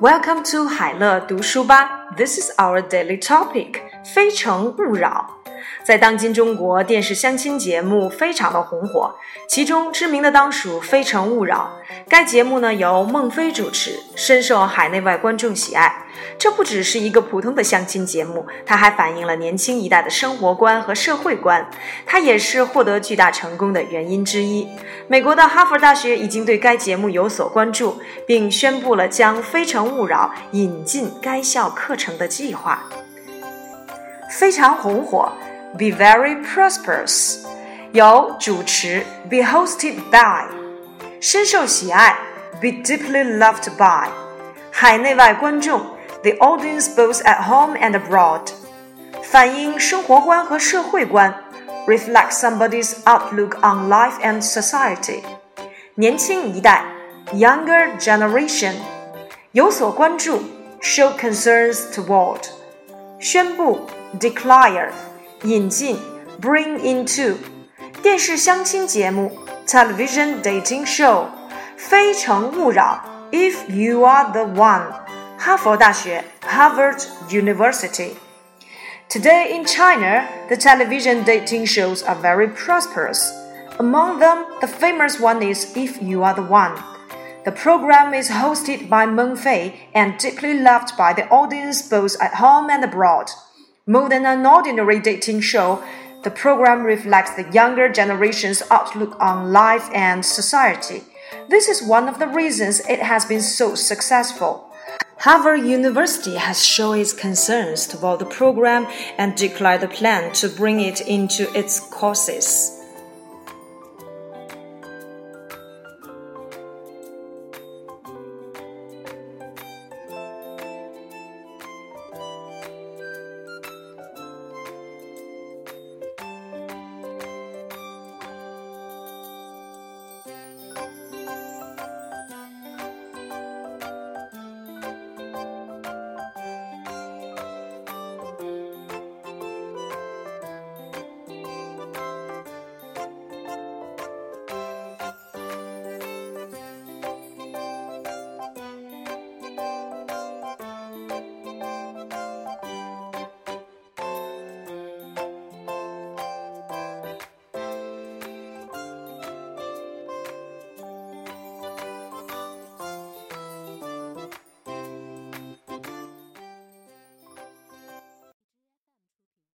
Welcome to 海乐读书吧。This is our daily topic. 非诚勿扰。 在当今中国，电视相亲节目非常的红火，其中知名的当属《非诚勿扰》。该节目呢由孟非主持，深受海内外观众喜爱。这不只是一个普通的相亲节目，它还反映了年轻一代的生活观和社会观。它也是获得巨大成功的原因之一。美国的哈佛大学已经对该节目有所关注，并宣布了将《非诚勿扰》引进该校课程的计划。非常红火。Be very prosperous，由主持；be hosted by，深受喜爱；be deeply loved by，海内外观众；the audience both at home and abroad，反映生活观和社会观；reflect somebody's outlook on life and society，年轻一代；younger generation，有所关注；show concerns toward，宣布；declare。 引进 bring into 电视相亲节目 television dating show 非诚勿扰 if you are the one 哈佛大学 Harvard University Today in China, the television dating shows are very prosperous. Among them, the famous one is If You Are the One. The program is hosted by Meng Fei and deeply loved by the audience both at home and abroad. More than an ordinary dating show, the program reflects the younger generation's outlook on life and society. This is one of the reasons it has been so successful. Harvard University has shown its concerns toward the program and declared the plan to bring it into its courses.